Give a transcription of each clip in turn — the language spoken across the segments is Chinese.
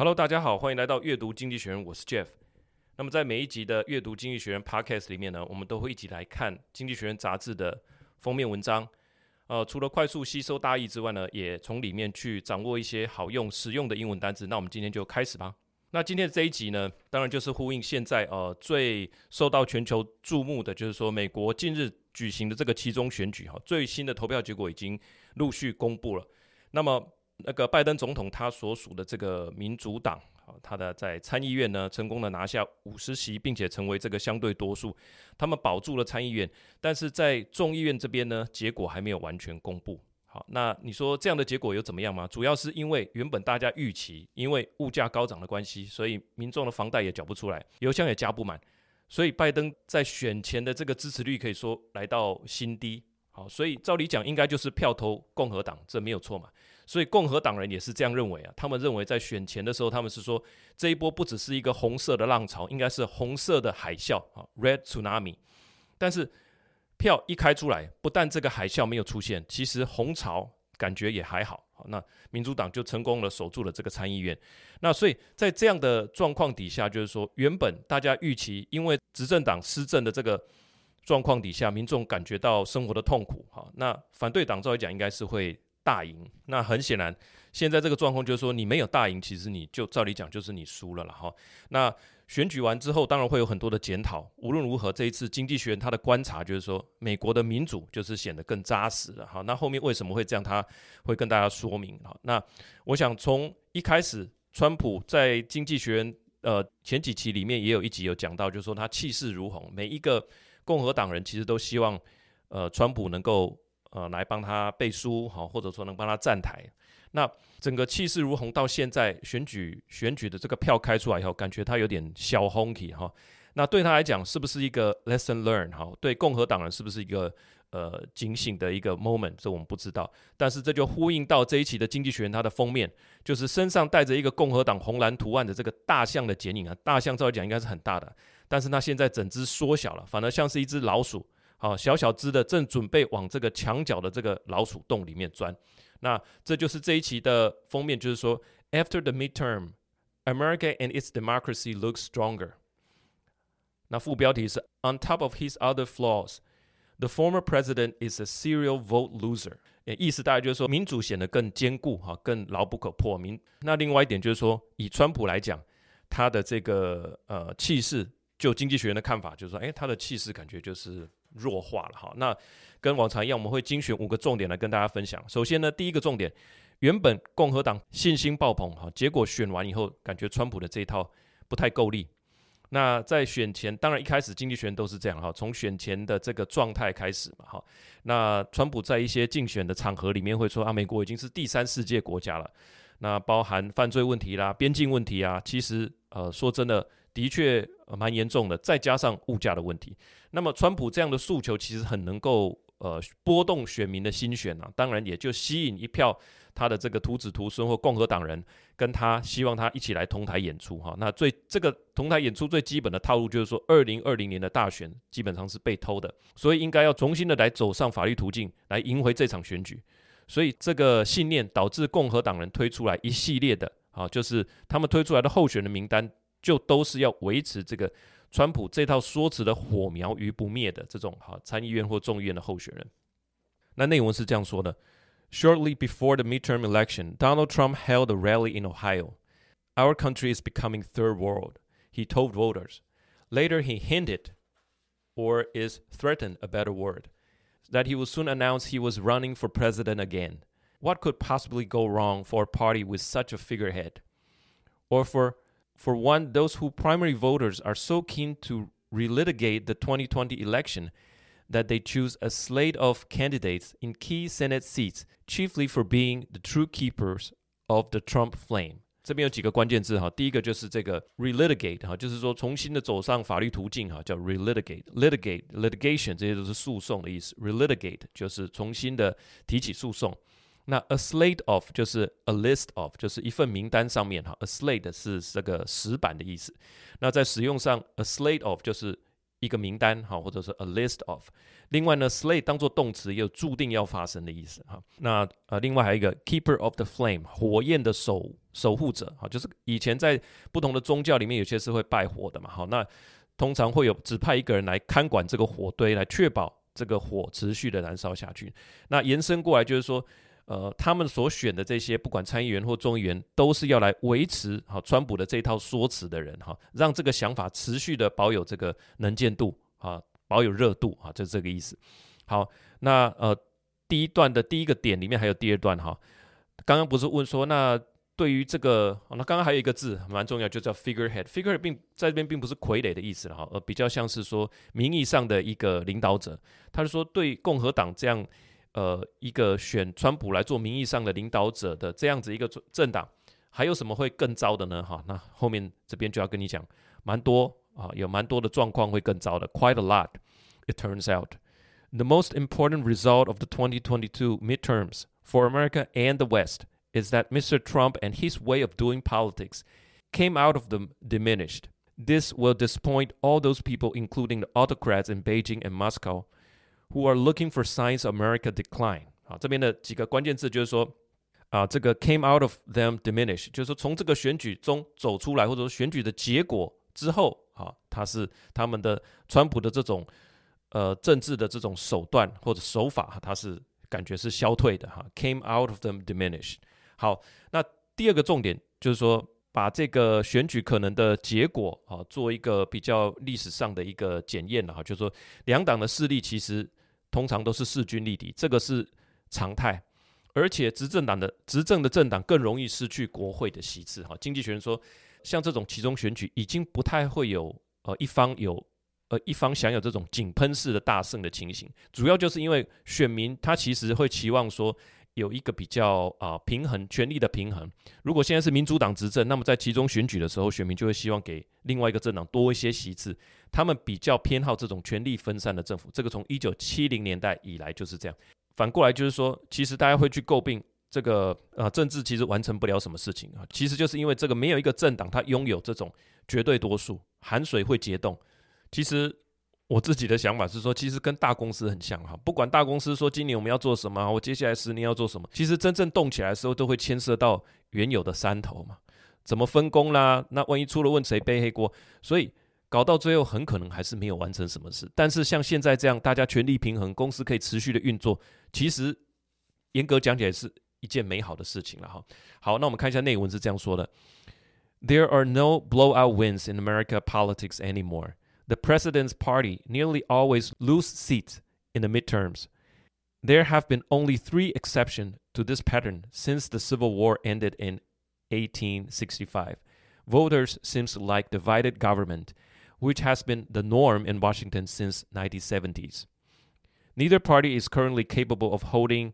Hello，大家好，欢迎来到阅读经济学人，我是 Jeff。那么在每一集的阅读经济学人 Podcast 里面呢，我们都会一起来看经济学人杂志的封面文章。呃，除了快速吸收大意之外呢，也从里面去掌握一些好用、实用的英文单词。那我们今天就开始吧。那今天的这一集呢，当然就是呼应现在呃最受到全球注目的，就是说美国近日举行的这个期中选举哈，最新的投票结果已经陆续公布了。那么那个拜登总统他所属的这个民主党，他的在参议院呢成功的拿下五十席，并且成为这个相对多数，他们保住了参议院，但是在众议院这边呢，结果还没有完全公布。好，那你说这样的结果有怎么样吗？主要是因为原本大家预期，因为物价高涨的关系，所以民众的房贷也缴不出来，油箱也加不满，所以拜登在选前的这个支持率可以说来到新低。好，所以照理讲应该就是票投共和党，这没有错嘛。所以共和党人也是这样认为啊，他们认为在选前的时候，他们是说这一波不只是一个红色的浪潮，应该是红色的海啸啊，Red Tsunami。但是票一开出来，不但这个海啸没有出现，其实红潮感觉也还好。那民主党就成功了，守住了这个参议院。那所以在这样的状况底下，就是说原本大家预期，因为执政党施政的这个状况底下，民众感觉到生活的痛苦。好，那反对党照来讲应该是会。大赢，那很显然，现在这个状况就是说，你没有大赢，其实你就照理讲就是你输了了哈。那选举完之后，当然会有很多的检讨。无论如何，这一次经济学人他的观察就是说，美国的民主就是显得更扎实了哈。那后面为什么会这样，他会跟大家说明哈。那我想从一开始，川普在经济学人呃前几期里面也有一集有讲到，就是说他气势如虹，每一个共和党人其实都希望呃川普能够。呃，来帮他背书，好，或者说能帮他站台。那整个气势如虹，到现在选举选举的这个票开出来以后，感觉他有点小 honky 哈。那对他来讲，是不是一个 lesson learned 哈？对共和党人是不是一个呃警醒的一个 moment？这我们不知道。但是这就呼应到这一期的《经济学人》它的封面，就是身上带着一个共和党红蓝图案的这个大象的剪影啊。大象照来讲应该是很大的，但是它现在整只缩小了，反而像是一只老鼠。好，小小只的，正准备往这个墙角的这个老鼠洞里面钻。那这就是这一期的封面，就是说，After the midterm, America and its democracy look stronger。那副标题是 On top of his other flaws, the former president is a serial vote loser。意思大概就是说，民主显得更坚固，哈，更牢不可破。民那另外一点就是说，以川普来讲，他的这个呃气势，就经济学人的看法就是说，诶，他的气势感觉就是。弱化了哈，那跟往常一样，我们会精选五个重点来跟大家分享。首先呢，第一个重点，原本共和党信心爆棚哈，结果选完以后，感觉川普的这一套不太够力。那在选前，当然一开始经济学人都是这样哈，从选前的这个状态开始嘛哈。那川普在一些竞选的场合里面会说啊，美国已经是第三世界国家了，那包含犯罪问题啦、边境问题啊，其实呃说真的。的确蛮严重的，再加上物价的问题，那么川普这样的诉求其实很能够呃拨动选民的心弦啊，当然也就吸引一票他的这个徒子徒孙或共和党人跟他希望他一起来同台演出哈。那最这个同台演出最基本的套路就是说，二零二零年的大选基本上是被偷的，所以应该要重新的来走上法律途径来赢回这场选举。所以这个信念导致共和党人推出来一系列的啊，就是他们推出来的候选的名单。就都是要维持这个川普这套说辞的火苗于不灭的这种哈参议院或众议院的候选人。那内文是这样说的：Shortly before the midterm election, Donald Trump held a rally in Ohio. Our country is becoming third world, he told voters. Later, he hinted, or is threatened a better word, that he will soon announce he was running for president again. What could possibly go wrong for a party with such a figurehead, or for For one, those whose primary voters are so keen to relitigate the 2020 election that they choose a slate of candidates in key Senate seats, chiefly for being the true keepers of the Trump flame。 这边有几个关键字哈，第一个就是这个 relitigate 哈，就是说重新的走上法律途径哈，叫 relitigate，litigate，litigation 这些都是诉讼的意思，relitigate 就是重新的提起诉讼。 那 a slate of 就是 a list of 就是一份名单上面哈，a slate 是这个石板的意思。那在使用上，a slate of 就是一个名单哈，或者是 a list of。另外呢，slate 当做动词也有注定要发生的意思哈。那呃，另外还有一个 keeper of the flame，火焰的守守护者哈，就是以前在不同的宗教里面，有些是会拜火的嘛。好，那通常会有指派一个人来看管这个火堆，来确保这个火持续的燃烧下去。那延伸过来就是说。呃，他们所选的这些，不管参议员或众议员，都是要来维持好川普的这一套说辞的人哈，让这个想法持续的保有这个能见度啊，保有热度啊，就是这个意思。好，那呃，第一段的第一个点里面还有第二段哈，刚刚不是问说，那对于这个，那刚刚还有一个字蛮重要，就叫 figurehead，figurehead 并在这边并不是傀儡的意思了哈，而比较像是说名义上的一个领导者。他是说，对共和党这样。呃，一个选川普来做名义上的领导者的这样子一个政党，还有什么会更糟的呢？哈，那后面这边就要跟你讲，蛮多啊，有蛮多的状况会更糟的，quite a lot. It turns out the most important result of the 2022 midterms for America and the West is that Mr. Trump and his way of doing politics came out of them diminished. This will disappoint all those people, including the autocrats in Beijing and Moscow. Who are looking for signs of America decline？好，这边的几个关键字就是说，啊，这个 came out of them diminish，就是说从这个选举中走出来，或者说选举的结果之后，啊，他是他们的川普的这种呃政治的这种手段或者手法，他是感觉是消退的哈，came out of them diminish。好，那第二个重点就是说，把这个选举可能的结果啊，做一个比较历史上的一个检验了哈，就是说两党的势力其实。通常都是势均力敌，这个是常态，而且执政党的执政的政党更容易失去国会的席次。哈，经济学人说，像这种其中选举，已经不太会有呃一方有呃一方享有这种井喷式的大胜的情形，主要就是因为选民他其实会期望说。有一个比较啊、平衡权力的平衡。如果现在是民主党执政，那么在其中选举的时候，选民就会希望给另外一个政党多一些席次。他们比较偏好这种权力分散的政府。这个从一九七零年代以来就是这样。反过来就是说，其实大家会去诟病这个啊、呃、政治其实完成不了什么事情啊。其实就是因为这个没有一个政党它拥有这种绝对多数，寒水会结冻。其实。我自己的想法是说，其实跟大公司很像哈，不管大公司说今年我们要做什么，我接下来十年要做什么，其实真正动起来的时候，都会牵涉到原有的山头嘛，怎么分工啦？那万一出了问题，谁背黑锅？所以搞到最后，很可能还是没有完成什么事。但是像现在这样，大家权力平衡，公司可以持续的运作，其实严格讲起来是一件美好的事情了哈。好，那我们看一下内文是这样说的：There are no blowout wins in America politics anymore. The president's party nearly always lose seats in the midterms. There have been only three exceptions to this pattern since the Civil War ended in 1865. Voters seems like divided government, which has been the norm in Washington since 1970s. Neither party is currently capable of holding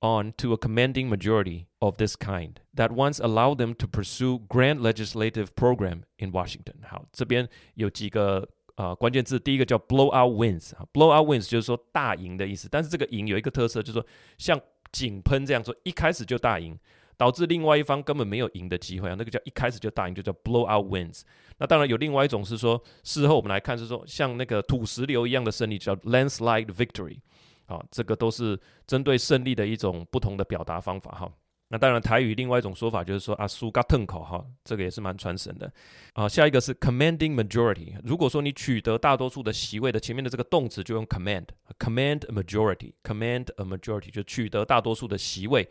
on to a commanding majority of this kind that once allowed them to pursue grand legislative program in Washington. 好，这边有几个啊、 呃，关键字第一个叫 blowout wins，啊，blowout wins 就是说大赢的意思。但是这个赢有一个特色，就是说像井喷这样说，一开始就大赢，导致另外一方根本没有赢的机会啊。那个叫一开始就大赢，就叫 blowout wins。那当然有另外一种是说，事后我们来看是说，像那个土石流一样的胜利叫 landslide victory。啊，这个都是针对胜利的一种不同的表达方法哈。那当然，台语另外一种说法就是说啊，苏嘎腾口哈，这个也是蛮传神的啊。下一个是 commanding majority。如果说你取得大多数的席位的前面的这个动词就用 command，command majority，command a majority 就取得大多数的席位，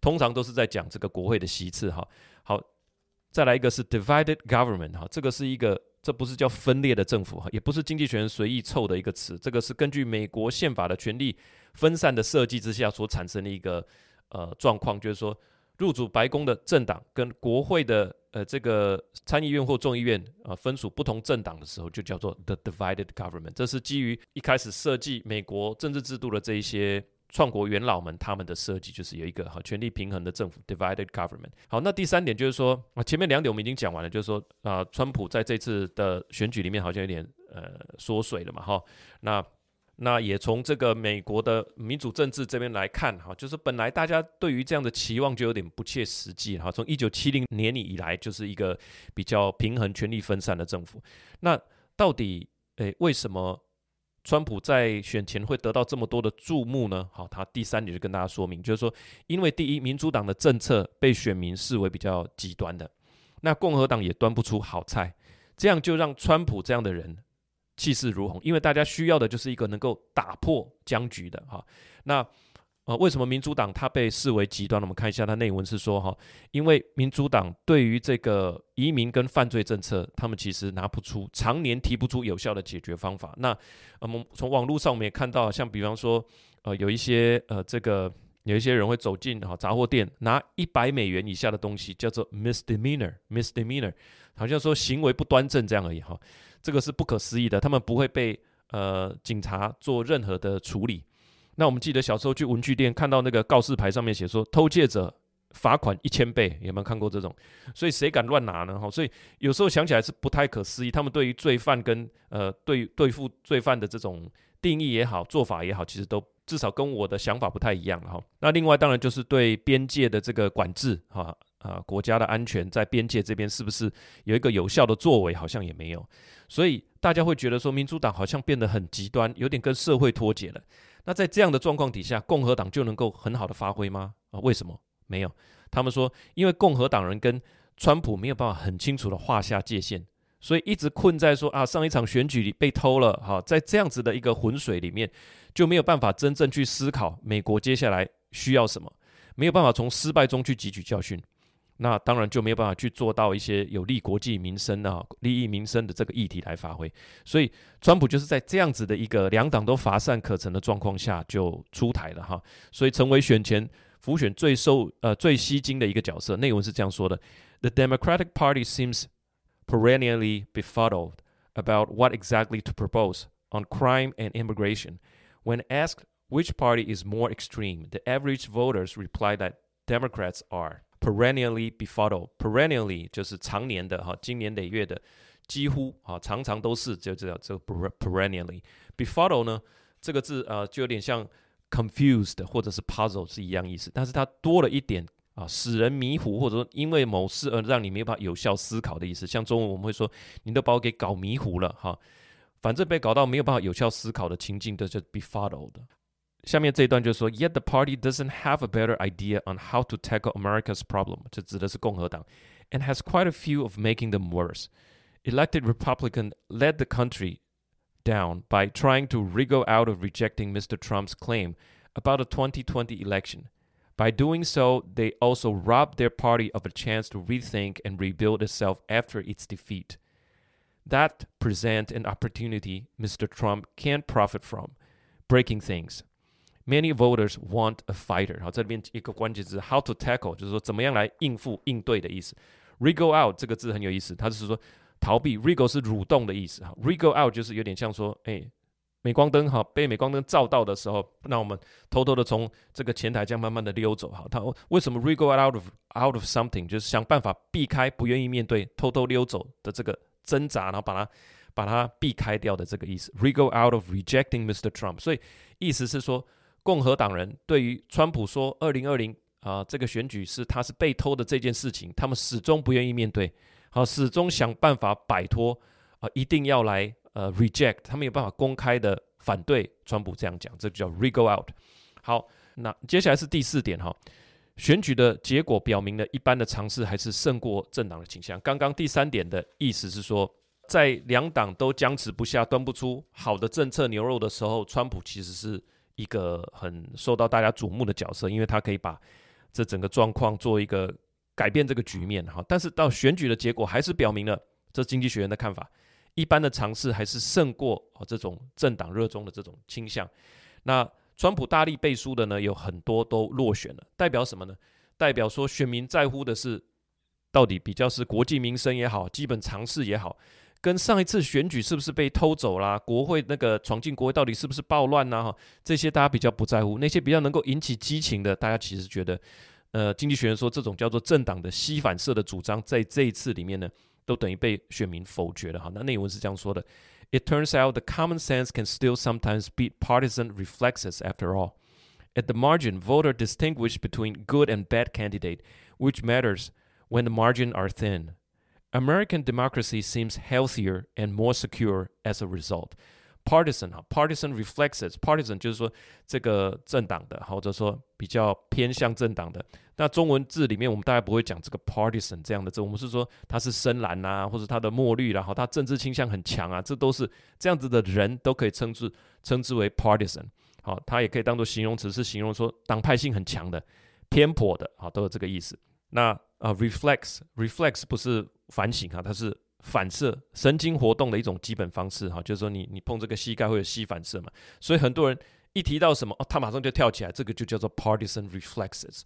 通常都是在讲这个国会的席次哈。好，再来一个是 divided government 哈，这个是一个，这不是叫分裂的政府哈，也不是经济学人随意凑的一个词，这个是根据美国宪法的权力分散的设计之下所产生的一个。呃，状况就是说，入主白宫的政党跟国会的呃这个参议院或众议院啊、分属不同政党的时候，就叫做 the divided government。这是基于一开始设计美国政治制度的这一些创国元老们他们的设计，就是有一个哈权力平衡的政府 （divided government）。好，那第三点就是说啊，前面两点我们已经讲完了，就是说啊，川普在这次的选举里面好像有点呃缩水了嘛，哈，那。那也从这个美国的民主政治这边来看，哈，就是本来大家对于这样的期望就有点不切实际，哈。从一九七零年以来，就是一个比较平衡权力分散的政府。那到底，诶，为什么川普在选前会得到这么多的注目呢？好，他第三点就跟大家说明，就是说，因为第一，民主党的政策被选民视为比较极端的，那共和党也端不出好菜，这样就让川普这样的人。气势如虹，因为大家需要的就是一个能够打破僵局的哈。那呃，为什么民主党它被视为极端？我们看一下它内文是说哈，因为民主党对于这个移民跟犯罪政策，他们其实拿不出，常年提不出有效的解决方法。那我们从网络上我们也看到，像比方说呃，有一些呃，这个有一些人会走进哈杂货店，拿一百美元以下的东西，叫做 misdemeanor，misdemeanor，好像说行为不端正这样而已哈。这个是不可思议的，他们不会被呃警察做任何的处理。那我们记得小时候去文具店看到那个告示牌上面写说偷窃者罚款一千倍，有没有看过这种？所以谁敢乱拿呢？哈，所以有时候想起来是不太可思议。他们对于罪犯跟呃对对付罪犯的这种定义也好，做法也好，其实都至少跟我的想法不太一样哈。那另外当然就是对边界的这个管制哈。啊，国家的安全在边界这边是不是有一个有效的作为？好像也没有，所以大家会觉得说，民主党好像变得很极端，有点跟社会脱节了。那在这样的状况底下，共和党就能够很好的发挥吗？啊，为什么没有？他们说，因为共和党人跟川普没有办法很清楚的划下界限，所以一直困在说啊，上一场选举里被偷了，哈，在这样子的一个浑水里面，就没有办法真正去思考美国接下来需要什么，没有办法从失败中去汲取教训。那当然就没有办法去做到一些有利国计民生啊、利益民生的这个议题来发挥，所以川普就是在这样子的一个两党都乏善可陈的状况下就出台了哈，所以成为选前浮选最受呃最吸睛的一个角色。内文是这样说的：The Democratic Party seems perennially befuddled about what exactly to propose on crime and immigration. When asked which party is more extreme, the average voters reply that Democrats are. Perennially befuddled, perennially 就是常年的哈，经年累月的，几乎啊，常常都是就这样，这个 perennially befuddled 呢，这个字啊，就有点像 confused 或者是 puzzle 是一样意思，但是它多了一点啊，使人迷糊，或者说因为某事而让你没有办法有效思考的意思。像中文我们会说，你都把我给搞迷糊了哈，反正被搞到没有办法有效思考的情境，这就 befuddled。下面这一段就是说，Yet the party doesn't have a better idea on how to tackle America's problem，这指的是共和党，and has quite a few of making them worse. Elected Republican led the country down by trying to wriggle out of rejecting Mr. Trump's claim about the 2020 election. By doing so, they also robbed their party of a chance to rethink and rebuild itself after its defeat. That present an opportunity Mr. Trump can't profit from, breaking things. Many voters want a fighter。好，这里面一个关键字 how to tackle，就是说怎么样来应付、应对的意思。Wriggle out 这个字很有意思，它就是说逃避。Wriggle 是蠕动的意思。哈，Wriggle out 就是有点像说，哎，镁光灯哈被镁光灯照到的时候，那我们偷偷的从这个前台这样慢慢的溜走。哈，他为什么 Wriggle out of out of something，就是想办法避开、不愿意面对、偷偷溜走的这个挣扎，然后把它把它避开掉的这个意思。Wriggle out of rejecting Mr. Trump，所以意思是说。共和党人对于川普说二零二零啊这个选举是他是被偷的这件事情，他们始终不愿意面对，好、始终想办法摆脱啊，一定要来呃 reject，他们有办法公开的反对川普这样讲，这就叫 wriggle out。好，那接下来是第四点哈，选举的结果表明了一般的尝试还是胜过政党的倾向。刚刚第三点的意思是说，在两党都僵持不下、端不出好的政策牛肉的时候，川普其实是。一个很受到大家瞩目的角色，因为他可以把这整个状况做一个改变这个局面哈。但是到选举的结果还是表明了，这经济学人的看法，一般的尝试还是胜过这种政党热衷的这种倾向。那川普大力背书的呢，有很多都落选了，代表什么呢？代表说选民在乎的是到底比较是国计民生也好，基本常识也好，跟上一次选举是不是被偷走啦，国会那个闯进国会到底是不是暴乱呐？哈，这些大家比较不在乎。那些比较能够引起激情的，大家其实觉得，呃，经济学人说这种叫做政党的西反射的主张，在这一次里面呢，都等于被选民否决了哈。那内文是这样说的：It turns out the common sense can still sometimes beat partisan reflexes after all. At the margin, voter distinguish between good and bad candidate, which matters when the margin are thin. American democracy seems healthier and more secure as a result. Partisan 哈，partisan reflexes，partisan 就是说这个政党的，或者说比较偏向政党的。那中文字里面我们大概不会讲这个 partisan 这样的字，我们是说他是深蓝呐、啊，或者他的墨绿啦，好，他政治倾向很强啊，这都是这样子的人都可以称之称之为 partisan。好，它也可以当做形容词，是形容说党派性很强的、偏颇的，好，都有这个意思。那啊、呃、reflex，reflex 不是反省哈，它是反射神经活动的一种基本方式哈，就是说你你碰这个膝盖会有膝反射嘛，所以很多人一提到什么哦，他马上就跳起来，这个就叫做 partisan reflexes。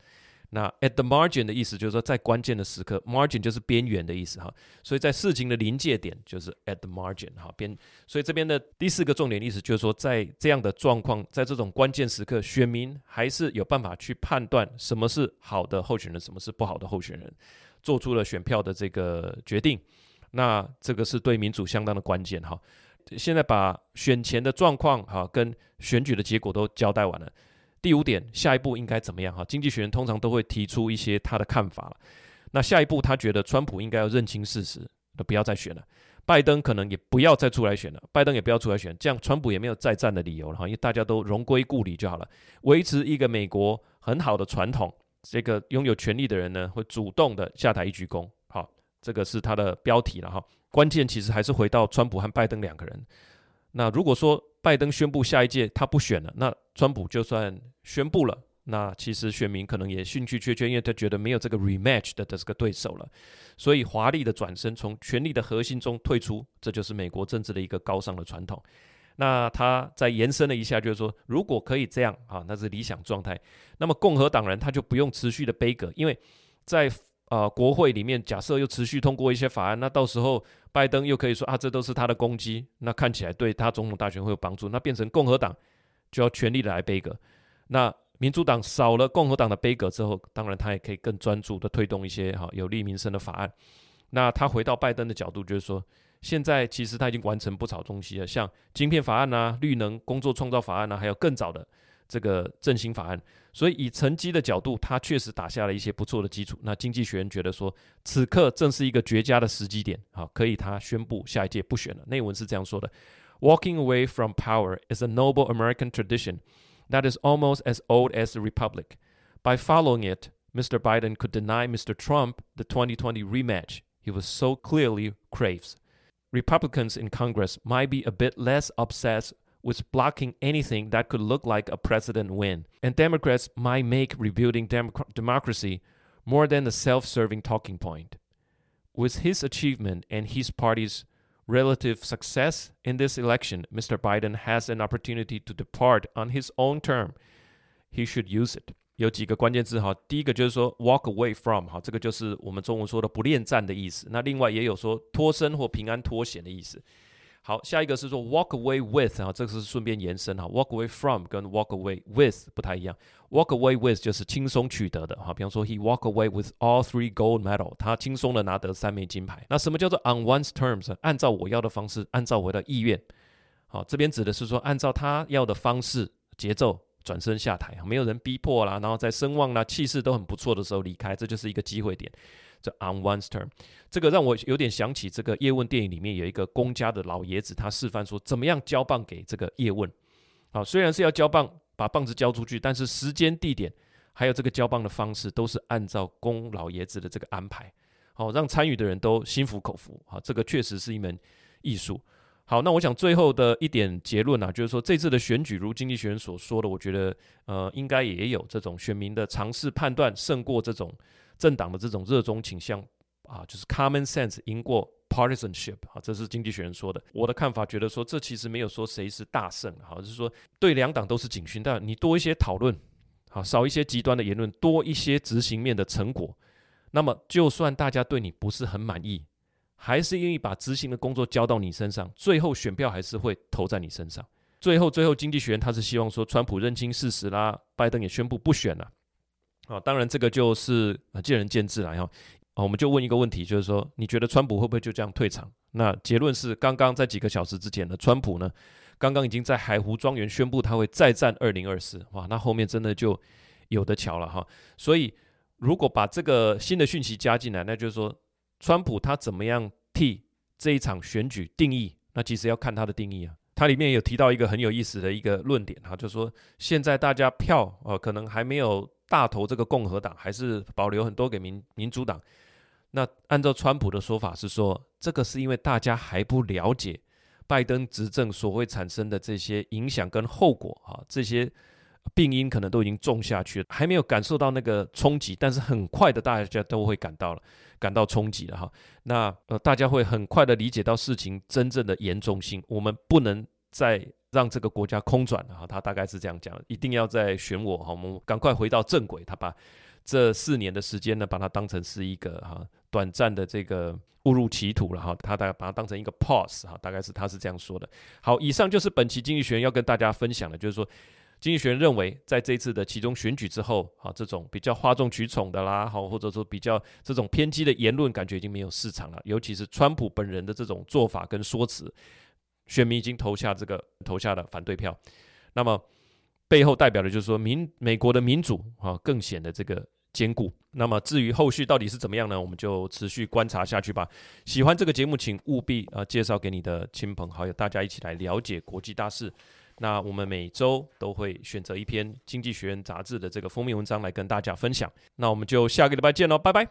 那 at the margin 的意思就是说在关键的时刻，margin 就是边缘的意思哈，所以在事情的临界点就是 at the margin 哈边，所以这边的第四个重点意思就是说在这样的状况，在这种关键时刻，选民还是有办法去判断什么是好的候选人，什么是不好的候选人，做出了选票的这个决定，那这个是对民主相当的关键哈。现在把选前的状况哈跟选举的结果都交代完了。第五点，下一步应该怎么样？哈，经济学人通常都会提出一些他的看法了。那下一步，他觉得川普应该要认清事实，都不要再选了。拜登可能也不要再出来选了，拜登也不要出来选，这样川普也没有再战的理由了哈，因为大家都荣归故里就好了，维持一个美国很好的传统。这个拥有权力的人呢，会主动的下台一鞠躬。好，这个是他的标题了哈。关键其实还是回到川普和拜登两个人。那如果说拜登宣布下一届他不选了，那川普就算宣布了，那其实选民可能也兴趣缺缺，因为他觉得没有这个 rematch 的这个对手了，所以华丽的转身，从权力的核心中退出，这就是美国政治的一个高尚的传统。那他再延伸了一下，就是说，如果可以这样啊，那是理想状态。那么共和党人他就不用持续的杯葛，因为在啊、呃，国会里面假设又持续通过一些法案，那到时候拜登又可以说啊，这都是他的攻击，那看起来对他总统大选会有帮助，那变成共和党就要全力的来杯葛，那民主党少了共和党的杯葛之后，当然他也可以更专注的推动一些哈有利民生的法案。那他回到拜登的角度，就是说，现在其实他已经完成不少东西了，像晶片法案啊、绿能工作创造法案啊，还有更早的。这个振兴法案，所以以成绩的角度，他确实打下了一些不错的基础。那经济学人觉得说，此刻正是一个绝佳的时机点，好，可以他宣布下一届不选了。内文是这样说的：Walking away from power is a noble American tradition that is almost as old as the republic. By following it, Mr. Biden could deny Mr. Trump the 2020 rematch he was so clearly craves. Republicans in Congress might be a bit less obsessed with blocking anything that could look like a president win. And Democrats might make rebuilding dem democracy more than a self-serving talking point. With his achievement and his party's relative success in this election, Mr. Biden has an opportunity to depart on his own term. He should use it. 有几个关键字哈，第一个就是说 walk away from 哈，这个就是我们中文说的不恋战的意思。那另外也有说脱身或平安脱险的意思。好，下一个是说 walk away with 啊，这个是顺便延伸哈，walk away from 跟 walk away with 不太一样，walk away with 就是轻松取得的哈，比方说 he walk away with all three gold medal，他轻松的拿得三枚金牌。那什么叫做 on one's terms？按照我要的方式，按照我的意愿。好，这边指的是说按照他要的方式节奏转身下台，没有人逼迫啦，然后在声望啦、气势都很不错的时候离开，这就是一个机会点。这 on one's term，这个让我有点想起这个叶问电影里面有一个公家的老爷子，他示范说怎么样交棒给这个叶问。好，虽然是要交棒，把棒子交出去，但是时间、地点还有这个交棒的方式都是按照公老爷子的这个安排，好，让参与的人都心服口服。好，这个确实是一门艺术。好，那我想最后的一点结论啊，就是说这次的选举，如经济学人所说的，我觉得呃应该也有这种选民的尝试判断胜过这种。政党的这种热衷倾向啊，就是 common sense 赢过 partisanship 啊，这是经济学人说的。我的看法觉得说，这其实没有说谁是大胜，好，就是说对两党都是警讯。但你多一些讨论，好，少一些极端的言论，多一些执行面的成果，那么就算大家对你不是很满意，还是愿意把执行的工作交到你身上，最后选票还是会投在你身上。最后，最后，经济学人他是希望说，川普认清事实啦，拜登也宣布不选了。啊，当然这个就是见仁见智了。然后啊，我们就问一个问题，就是说，你觉得川普会不会就这样退场？那结论是，刚刚在几个小时之前呢，川普呢，刚刚已经在海湖庄园宣布他会再战二零二四。哇，那后面真的就有的瞧了哈。所以，如果把这个新的讯息加进来，那就是说，川普他怎么样替这一场选举定义？那其实要看他的定义啊。它里面有提到一个很有意思的一个论点哈，就是说现在大家票呃可能还没有大投这个共和党，还是保留很多给民民主党。那按照川普的说法是说，这个是因为大家还不了解拜登执政所会产生的这些影响跟后果哈，这些病因可能都已经种下去了，还没有感受到那个冲击，但是很快的大家都会感到了。感到冲击了哈，那呃大家会很快的理解到事情真正的严重性，我们不能再让这个国家空转了哈，他大概是这样讲，一定要再选我哈，我们赶快回到正轨，他把这四年的时间呢，把它当成是一个哈短暂的这个误入歧途了哈，他大概把它当成一个 pause 哈，大概是他是这样说的。好，以上就是本期经济学人要跟大家分享的，就是说。经济学人认为，在这次的其中选举之后，啊，这种比较哗众取宠的啦，好，或者说比较这种偏激的言论，感觉已经没有市场了。尤其是川普本人的这种做法跟说辞，选民已经投下这个投下了反对票。那么背后代表的就是说，民美国的民主啊，更显得这个坚固。那么至于后续到底是怎么样呢？我们就持续观察下去吧。喜欢这个节目，请务必啊介绍给你的亲朋好友，大家一起来了解国际大事。那我们每周都会选择一篇《经济学人》杂志的这个封面文章来跟大家分享。那我们就下个礼拜见喽，拜拜。